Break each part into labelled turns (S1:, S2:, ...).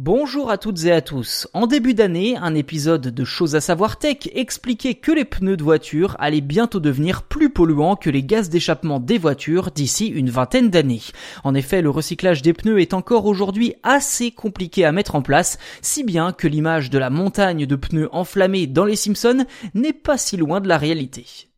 S1: Bonjour à toutes et à tous. En début d'année, un épisode de Choses à savoir tech expliquait que les pneus de voiture allaient bientôt devenir plus polluants que les gaz d'échappement des voitures d'ici une vingtaine d'années. En effet, le recyclage des pneus est encore aujourd'hui assez compliqué à mettre en place, si bien que l'image de la montagne de pneus enflammés dans les Simpsons n'est pas si loin de la réalité.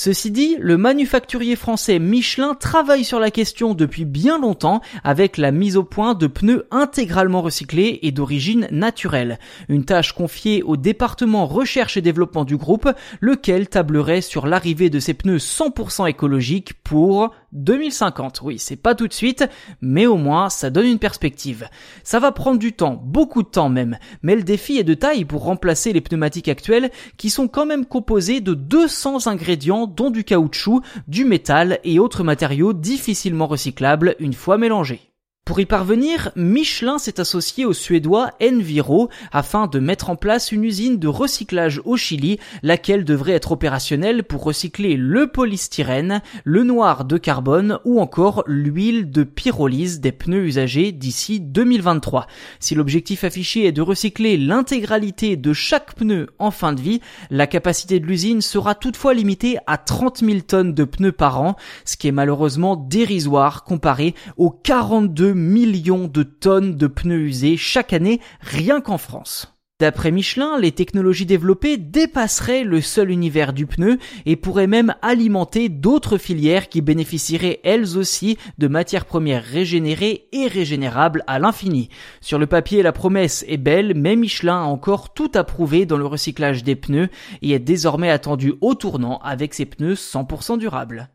S1: Ceci dit, le manufacturier français Michelin travaille sur la question depuis bien longtemps avec la mise au point de pneus intégralement recyclés et d'origine naturelle. Une tâche confiée au département recherche et développement du groupe, lequel tablerait sur l'arrivée de ces pneus 100% écologiques pour 2050. Oui, c'est pas tout de suite, mais au moins ça donne une perspective. Ça va prendre du temps, beaucoup de temps même, mais le défi est de taille pour remplacer les pneumatiques actuelles qui sont quand même composés de 200 ingrédients dont du caoutchouc, du métal et autres matériaux difficilement recyclables une fois mélangés. Pour y parvenir, Michelin s'est associé au suédois Enviro afin de mettre en place une usine de recyclage au Chili, laquelle devrait être opérationnelle pour recycler le polystyrène, le noir de carbone ou encore l'huile de pyrolyse des pneus usagés d'ici 2023. Si l'objectif affiché est de recycler l'intégralité de chaque pneu en fin de vie, la capacité de l'usine sera toutefois limitée à 30 000 tonnes de pneus par an, ce qui est malheureusement dérisoire comparé aux 42 millions de tonnes de pneus usés chaque année rien qu'en France. D'après Michelin, les technologies développées dépasseraient le seul univers du pneu et pourraient même alimenter d'autres filières qui bénéficieraient elles aussi de matières premières régénérées et régénérables à l'infini. Sur le papier, la promesse est belle, mais Michelin a encore tout approuvé dans le recyclage des pneus et est désormais attendu au tournant avec ses pneus 100% durables.